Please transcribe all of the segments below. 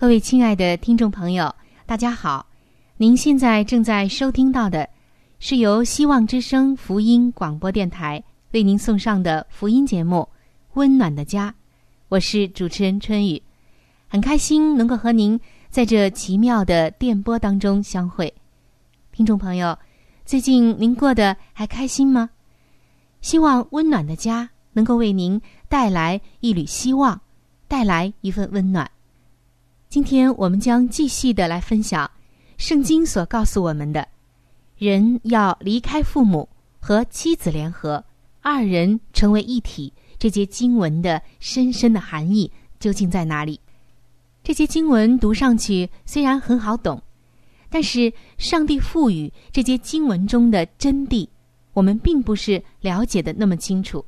各位亲爱的听众朋友，大家好！您现在正在收听到的，是由希望之声福音广播电台为您送上的福音节目《温暖的家》。我是主持人春雨，很开心能够和您在这奇妙的电波当中相会。听众朋友，最近您过得还开心吗？希望《温暖的家》能够为您带来一缕希望，带来一份温暖。今天我们将继续的来分享圣经所告诉我们的：人要离开父母和妻子联合，二人成为一体。这节经文的深深的含义究竟在哪里？这些经文读上去虽然很好懂，但是上帝赋予这些经文中的真谛，我们并不是了解的那么清楚。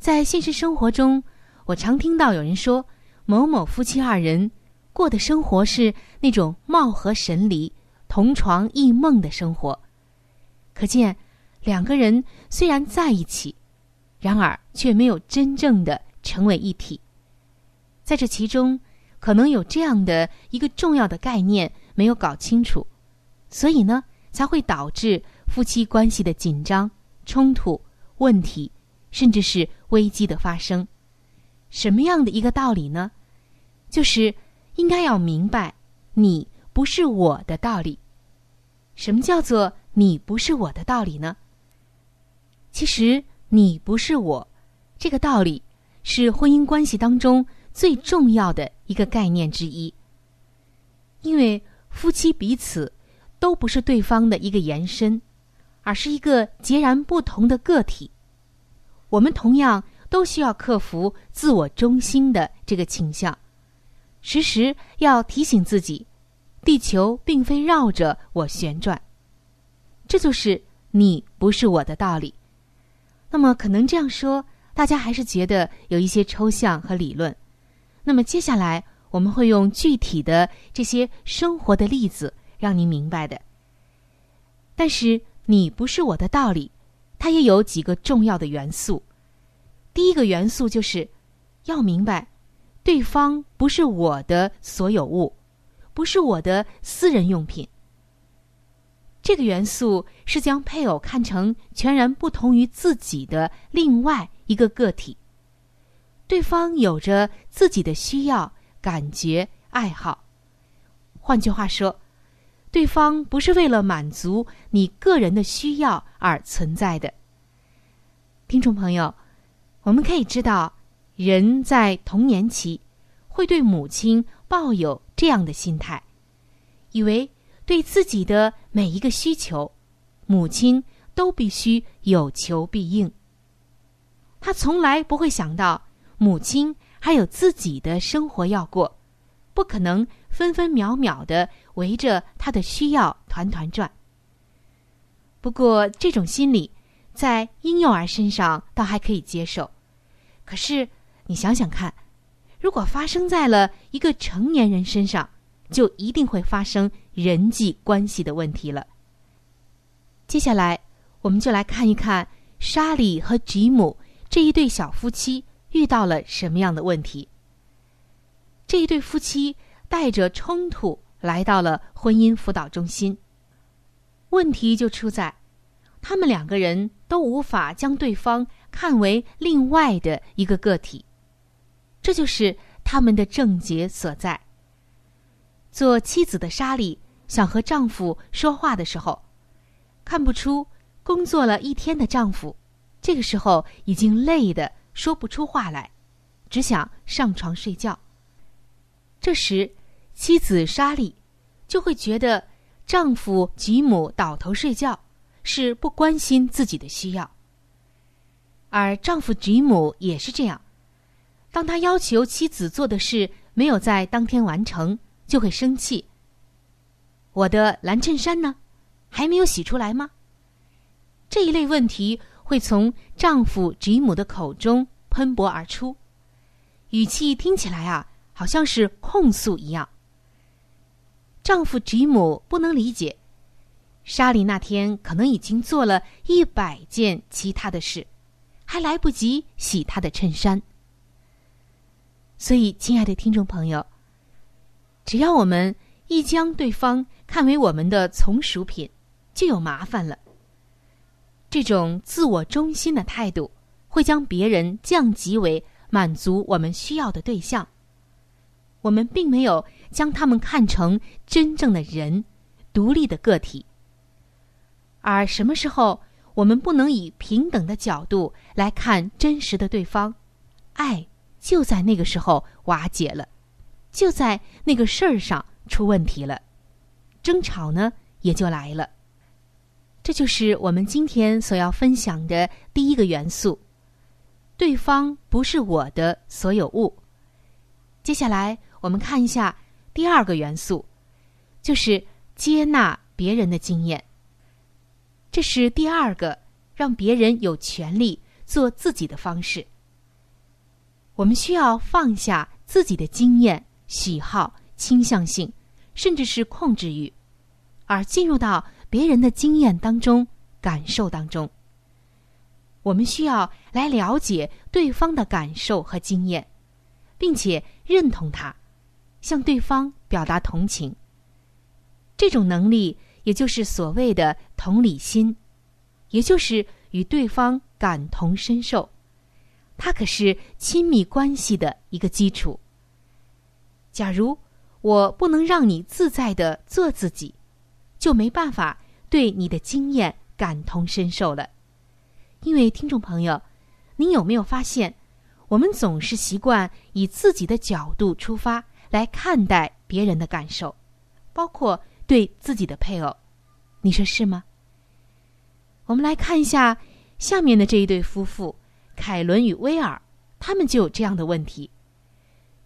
在现实生活中，我常听到有人说某某夫妻二人。过的生活是那种貌合神离、同床异梦的生活，可见两个人虽然在一起，然而却没有真正的成为一体。在这其中，可能有这样的一个重要的概念没有搞清楚，所以呢，才会导致夫妻关系的紧张、冲突、问题，甚至是危机的发生。什么样的一个道理呢？就是。应该要明白，你不是我的道理。什么叫做你不是我的道理呢？其实你不是我，这个道理是婚姻关系当中最重要的一个概念之一。因为夫妻彼此都不是对方的一个延伸，而是一个截然不同的个体。我们同样都需要克服自我中心的这个倾向。时时要提醒自己，地球并非绕着我旋转。这就是你不是我的道理。那么，可能这样说，大家还是觉得有一些抽象和理论。那么，接下来我们会用具体的这些生活的例子，让您明白的。但是，你不是我的道理，它也有几个重要的元素。第一个元素就是要明白。对方不是我的所有物，不是我的私人用品。这个元素是将配偶看成全然不同于自己的另外一个个体。对方有着自己的需要、感觉、爱好。换句话说，对方不是为了满足你个人的需要而存在的。听众朋友，我们可以知道。人在童年期，会对母亲抱有这样的心态，以为对自己的每一个需求，母亲都必须有求必应。他从来不会想到，母亲还有自己的生活要过，不可能分分秒秒的围着他的需要团团转。不过，这种心理在婴幼儿身上倒还可以接受，可是。你想想看，如果发生在了一个成年人身上，就一定会发生人际关系的问题了。接下来，我们就来看一看莎莉和吉姆这一对小夫妻遇到了什么样的问题。这一对夫妻带着冲突来到了婚姻辅导中心。问题就出在，他们两个人都无法将对方看为另外的一个个体，这就是他们的症结所在。做妻子的莎莉想和丈夫说话的时候，看不出工作了一天的丈夫，这个时候已经累得说不出话来，只想上床睡觉。这时，妻子莎莉就会觉得丈夫吉姆倒头睡觉是不关心自己的需要，而丈夫吉姆也是这样。当他要求妻子做的事没有在当天完成，就会生气。我的蓝衬衫呢，还没有洗出来吗？这一类问题会从丈夫吉姆的口中喷薄而出，语气听起来啊。好像是控诉一样。丈夫吉姆不能理解，莎莉那天可能已经做了一百件其他的事，还来不及洗她的衬衫。所以，亲爱的听众朋友，只要我们一将对方看为我们的从属品，就有麻烦了。这种自我中心的态度，会将别人降级为满足我们需要的对象。我们并没有将他们看成真正的人，独立的个体。而什么时候我们不能以平等的角度来看真实的对方，爱就在那个时候瓦解了，就在那个事儿上出问题了，争吵呢也就来了。这就是我们今天所要分享的第一个元素：对方不是我的所有物。接下来。我们看一下第二个元素，就是接纳别人的经验。这是第二个让别人有权利做自己的方式。我们需要放下自己的经验、喜好、倾向性，甚至是控制欲，而进入到别人的经验当中、感受当中。我们需要来了解对方的感受和经验，并且认同他。向对方表达同情，这种能力也就是所谓的同理心，也就是与对方感同身受，它可是亲密关系的一个基础。假如我不能让你自在的做自己，就没办法对你的经验感同身受了。因为听众朋友，您有没有发现，我们总是习惯以自己的角度出发。来看待别人的感受，包括对自己的配偶，你说是吗？我们来看一下下面的这一对夫妇，凯伦与威尔，他们就有这样的问题。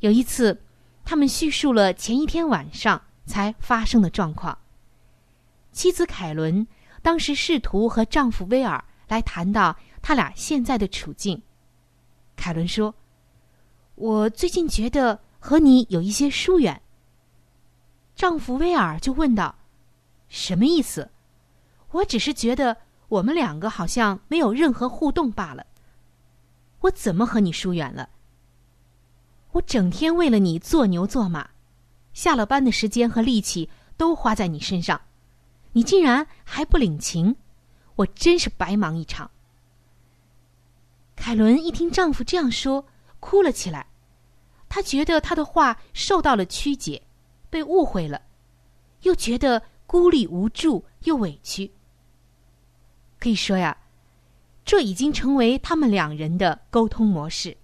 有一次，他们叙述了前一天晚上才发生的状况。妻子凯伦当时试图和丈夫威尔来谈到他俩现在的处境。凯伦说：“我最近觉得。”和你有一些疏远。丈夫威尔就问道：“什么意思？”我只是觉得我们两个好像没有任何互动罢了。我怎么和你疏远了？我整天为了你做牛做马，下了班的时间和力气都花在你身上，你竟然还不领情，我真是白忙一场。凯伦一听丈夫这样说，哭了起来。她觉得她的话受到了曲解，被误会了，又觉得孤立无助又委屈。可以说呀，这已经成为他们两人的沟通模式。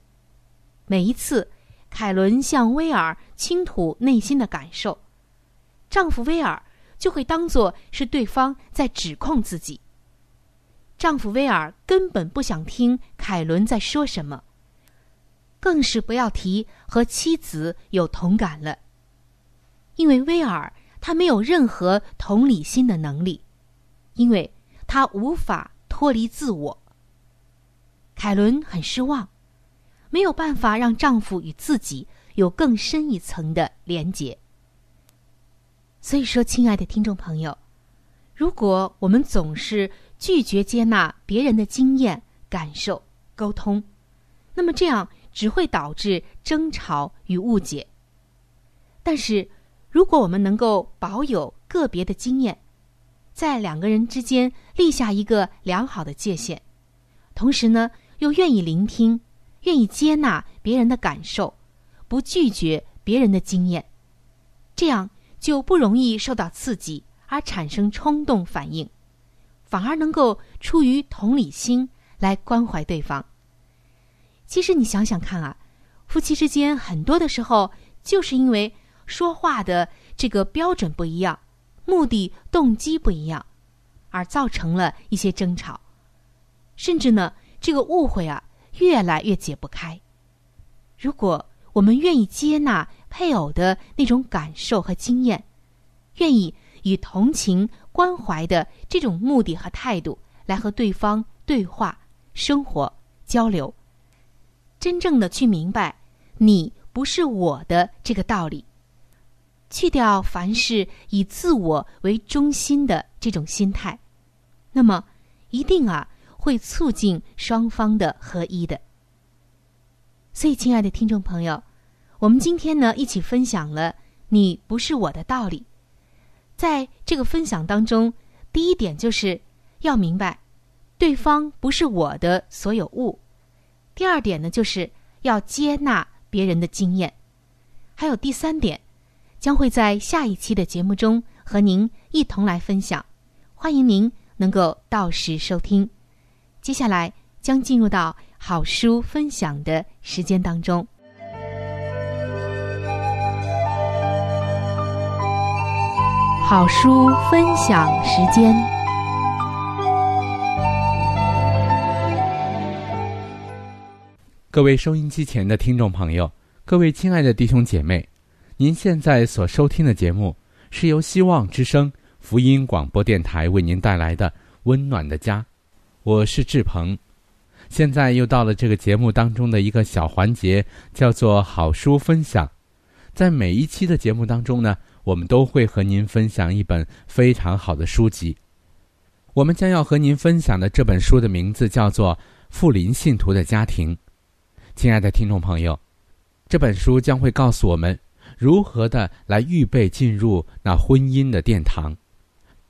每一次，凯伦向威尔倾吐内心的感受，丈夫威尔就会当作是对方在指控自己。丈夫威尔根本不想听凯伦在说什么。更是不要提和妻子有同感了，因为威尔他没有任何同理心的能力，因为他无法脱离自我。凯伦很失望，没有办法让丈夫与自己有更深一层的连结。所以说，亲爱的听众朋友，如果我们总是拒绝接纳别人的经验、感受、沟通，那么这样只会导致争吵与误解。但是，如果我们能够保有个别的经验，在两个人之间立下一个良好的界限，同时呢，又愿意聆听、愿意接纳别人的感受，不拒绝别人的经验，这样就不容易受到刺激而产生冲动反应，反而能够出于同理心来关怀对方。其实你想想看啊，夫妻之间很多的时候就是因为说话的这个标准不一样。目的动机不一样，而造成了一些争吵，甚至呢，这个误会啊越来越解不开。如果我们愿意接纳配偶的那种感受和经验，愿意以同情关怀的这种目的和态度来和对方对话、生活、交流，真正的去明白“你不是我的”这个道理。去掉凡事以自我为中心的这种心态，那么一定啊会促进双方的合一的。所以，亲爱的听众朋友，我们今天呢一起分享了“你不是我的道理”。在这个分享当中，第一点就是要明白对方不是我的所有物；第二点呢，就是要接纳别人的经验；还有第三点。将会在下一期的节目中和您一同来分享，欢迎您能够到时收听。接下来将进入到好书分享的时间当中。好书分享时间，各位收音机前的听众朋友，各位亲爱的弟兄姐妹。您现在所收听的节目是由希望之声福音广播电台为您带来的《温暖的家》，我是志鹏。现在又到了这个节目当中的一个小环节，叫做好书分享。在每一期的节目当中呢，我们都会和您分享一本非常好的书籍。我们将要和您分享的这本书的名字叫做《富林信徒的家庭》。亲爱的听众朋友，这本书将会告诉我们。如何的来预备进入那婚姻的殿堂，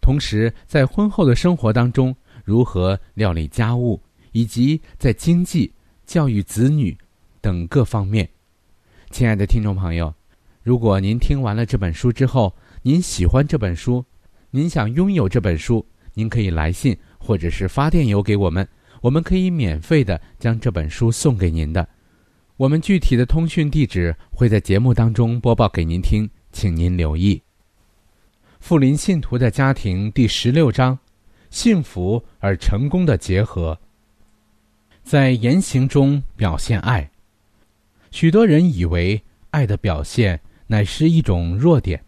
同时在婚后的生活当中如何料理家务，以及在经济、教育子女等各方面。亲爱的听众朋友，如果您听完了这本书之后，您喜欢这本书，您想拥有这本书，您可以来信或者是发电邮给我们，我们可以免费的将这本书送给您的。我们具体的通讯地址会在节目当中播报给您听，请您留意。富林信徒的家庭第十六章：幸福而成功的结合。在言行中表现爱。许多人以为爱的表现乃是一种弱点，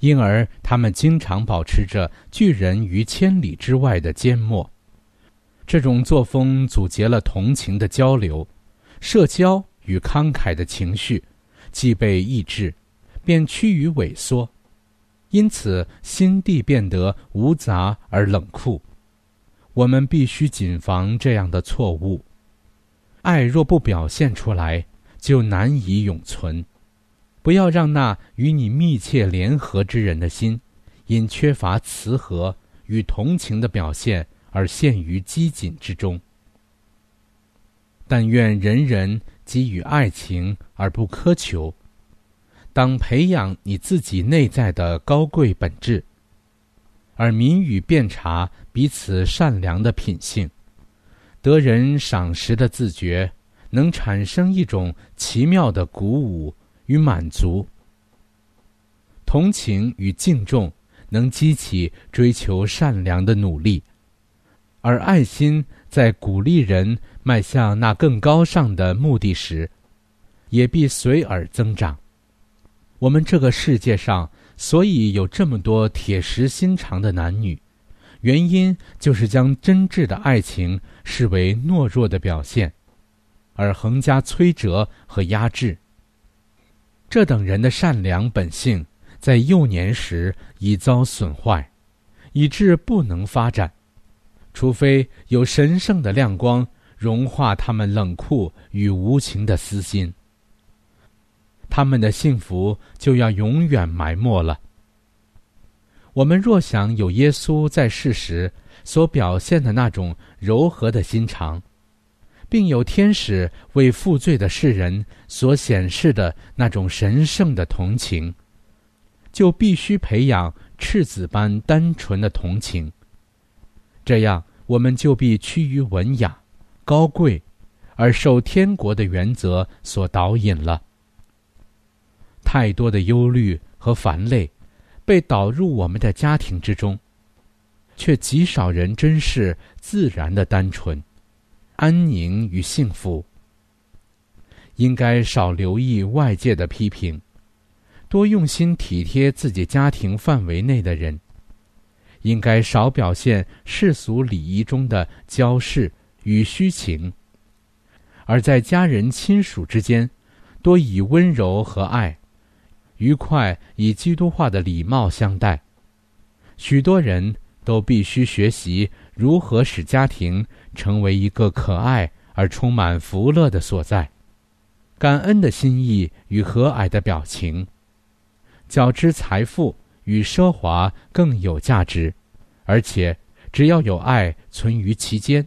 因而他们经常保持着拒人于千里之外的缄默。这种作风阻截了同情的交流。社交与慷慨的情绪，既被抑制，便趋于萎缩，因此心地变得无杂而冷酷。我们必须谨防这样的错误。爱若不表现出来，就难以永存。不要让那与你密切联合之人的心，因缺乏慈和与同情的表现而陷于机紧之中。但愿人人给予爱情而不苛求。当培养你自己内在的高贵本质，而民与辨察彼此善良的品性，得人赏识的自觉，能产生一种奇妙的鼓舞与满足。同情与敬重能激起追求善良的努力，而爱心在鼓励人。迈向那更高尚的目的时，也必随而增长。我们这个世界上所以有这么多铁石心肠的男女，原因就是将真挚的爱情视为懦弱的表现，而横加摧折和压制。这等人的善良本性在幼年时已遭损坏，以致不能发展，除非有神圣的亮光融化他们冷酷与无情的私心，他们的幸福就要永远埋没了。我们若想有耶稣在世时所表现的那种柔和的心肠，并有天使为负罪的世人所显示的那种神圣的同情，就必须培养赤子般单纯的同情。这样，我们就必趋于文雅、高贵，而受天国的原则所导引了。太多的忧虑和烦累，被导入我们的家庭之中，却极少人珍视自然的单纯。安宁与幸福，应该少留意外界的批评，多用心体贴自己家庭范围内的人。应该少表现世俗礼仪中的骄饰与虚情，而在家人亲属之间，多以温柔和爱、愉快以基督化的礼貌相待。许多人都必须学习如何使家庭。成为一个可爱而充满福乐的所在，感恩的心意与和蔼的表情，较之财富与奢华更有价值，而且只要有爱存于其间，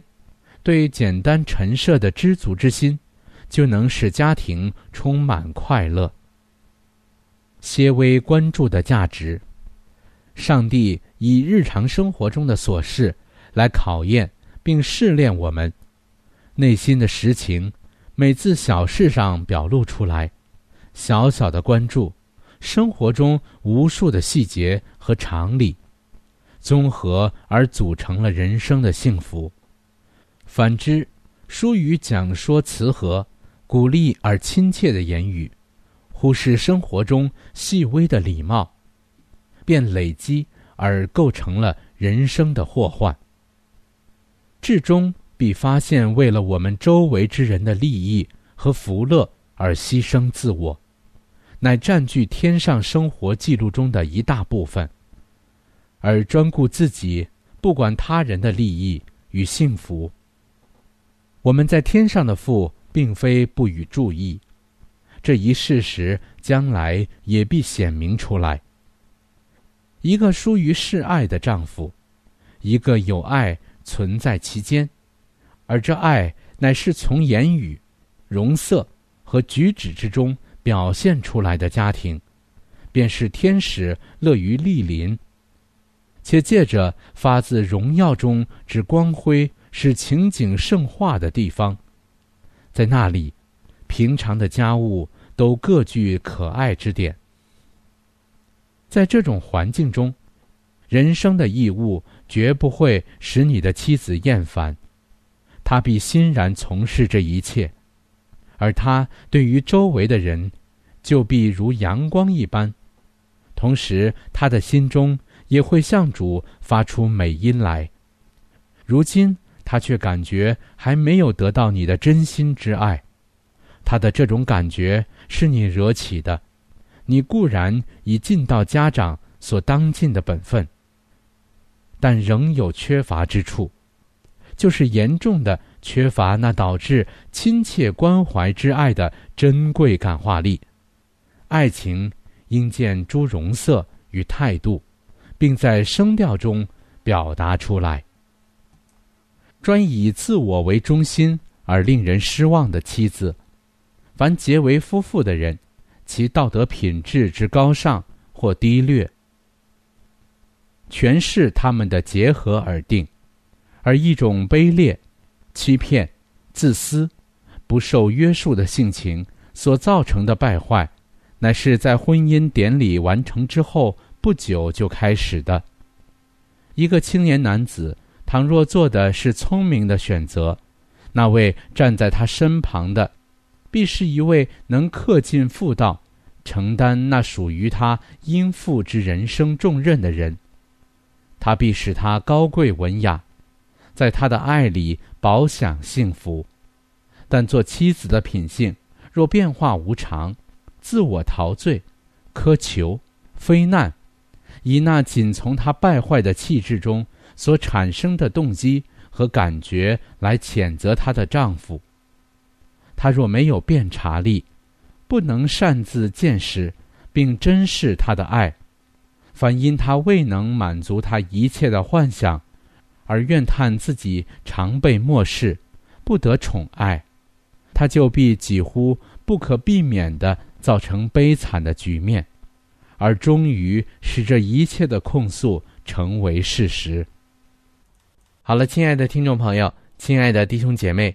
对简单陈设的知足之心，就能使家庭充满快乐。些微关注的价值，上帝以日常生活中的琐事来考验。并试炼我们内心的实情，每次小事上表露出来，小小的关注，生活中无数的细节和常理，综合而组成了人生的幸福。反之，疏于讲说慈和、鼓励而亲切的言语，忽视生活中细微的礼貌，便累积而构成了人生的祸患。至终必发现，为了我们周围之人的利益和福乐而牺牲自我，乃占据天上生活记录中的一大部分；而专顾自己，不管他人的利益与幸福。我们在天上的父，并非不予注意，这一事实将来也必显明出来。一个疏于示爱的丈夫，一个有爱。存在其间，而这爱乃是从言语、容色和举止之中表现出来的家庭，便是天使乐于莅临，且借着发自荣耀中之光辉，使情景圣化的地方，在那里，平常的家务都各具可爱之点。在这种环境中，人生的义务。绝不会使你的妻子厌烦，她必欣然从事这一切，而他对于周围的人，就必如阳光一般。同时，他的心中也会向主发出美音来。如今，他却感觉还没有得到你的真心之爱，他的这种感觉是你惹起的。你固然已尽到家长所当尽的本分。但仍有缺乏之处，就是严重的缺乏那导致亲切关怀之爱的珍贵感化力。爱情应见诸容色与态度，并在声调中表达出来。专以自我为中心而令人失望的妻子，凡结为夫妇的人，其道德品质之高尚或低劣。全是他们的结合而定，而一种卑劣、欺骗、自私、不受约束的性情所造成的败坏，乃是在婚姻典礼完成之后不久就开始的。一个青年男子，倘若做的是聪明的选择，那位站在他身旁的，必是一位能恪尽妇道、承担那属于他应负之人生重任的人。他必使他高贵文雅，在他的爱里饱享幸福。但做妻子的品性若变化无常，自我陶醉、苛求、非难，以那仅从他败坏的气质中所产生的动机和感觉来谴责她的丈夫。他若没有辨察力，不能擅自见识并珍视他的爱，反因他未能满足他一切的幻想，而怨叹自己常被漠视，不得宠爱。他就必几乎不可避免地造成悲惨的局面，而终于使这一切的控诉成为事实。好了，亲爱的听众朋友，亲爱的弟兄姐妹，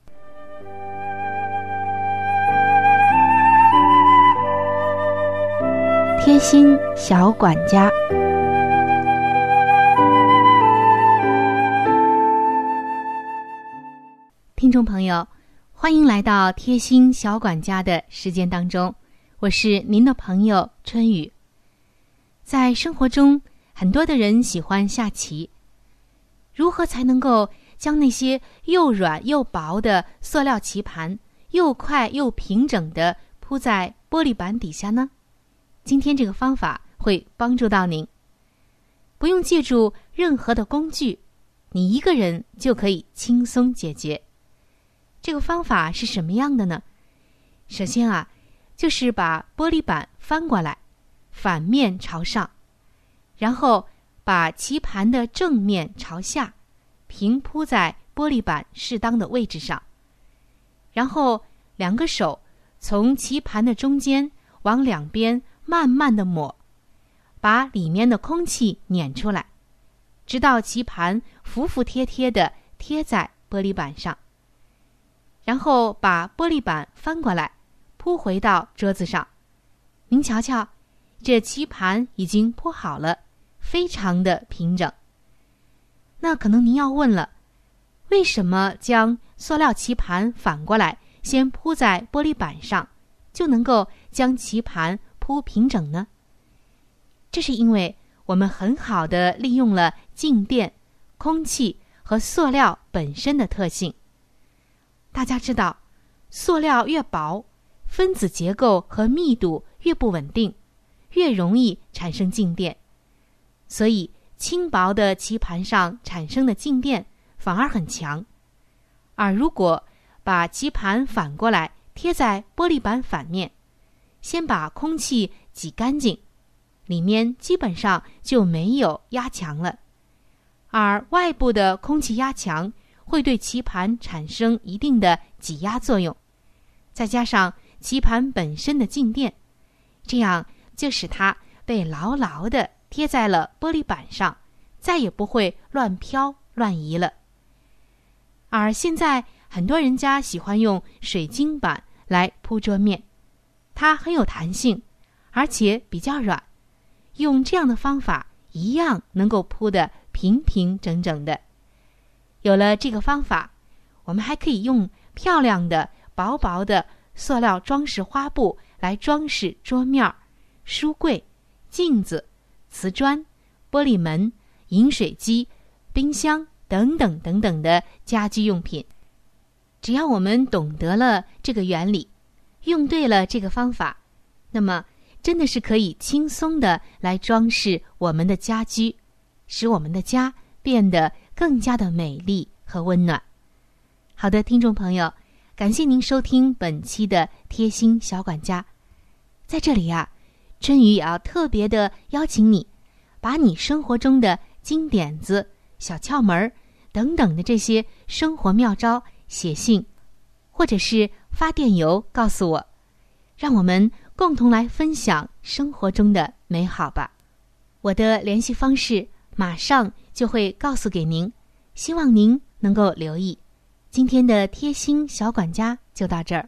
贴心小管家，听众朋友，欢迎来到贴心小管家的时间当中，我是您的朋友春雨。在生活中，很多的人喜欢下棋。如何才能够将那些又软又薄的塑料棋盘，又快又平整的铺在玻璃板底下呢？今天这个方法会帮助到您，不用借助任何的工具，你一个人就可以轻松解决。这个方法是什么样的呢？首先啊，就是把玻璃板翻过来。反面朝上，然后把棋盘的正面朝下，平铺在玻璃板适当的位置上。然后两个手从棋盘的中间往两边慢慢的抹，把里面的空气碾出来，直到棋盘服服帖帖的贴在玻璃板上。然后把玻璃板翻过来，铺回到桌子上。您瞧瞧。这棋盘已经铺好了，非常的平整。那可能您要问了，为什么将塑料棋盘反过来先铺在玻璃板上，就能够将棋盘铺平整呢？这是因为我们很好的利用了静电、空气和塑料本身的特性。大家知道，塑料越薄，分子结构和密度越不稳定。越容易产生静电，所以轻薄的棋盘上产生的静电反而很强。而如果把棋盘反过来贴在玻璃板反面，先把空气挤干净，里面基本上就没有压强了。而外部的空气压强会对棋盘产生一定的挤压作用，再加上棋盘本身的静电，这样。就使它被牢牢的贴在了玻璃板上，再也不会乱飘乱移了。而现在很多人家喜欢用水晶板来铺桌面，它很有弹性，而且比较软，用这样的方法一样能够铺得平平整整的。有了这个方法，我们还可以用漂亮的薄薄的塑料装饰花布来装饰桌面儿。书柜、镜子、瓷砖、玻璃门、饮水机、冰箱等等等等的家居用品，只要我们懂得了这个原理，用对了这个方法，那么真的是可以轻松的来装饰我们的家居，使我们的家变得更加的美丽和温暖。好的，听众朋友，感谢您收听本期的贴心小管家，在这里呀。春雨也要特别的邀请你，把你生活中的金点子、小窍门儿等等的这些生活妙招写信或者是发电邮告诉我，让我们共同来分享生活中的美好吧。我的联系方式马上就会告诉给您，希望您能够留意。今天的贴心小管家就到这儿。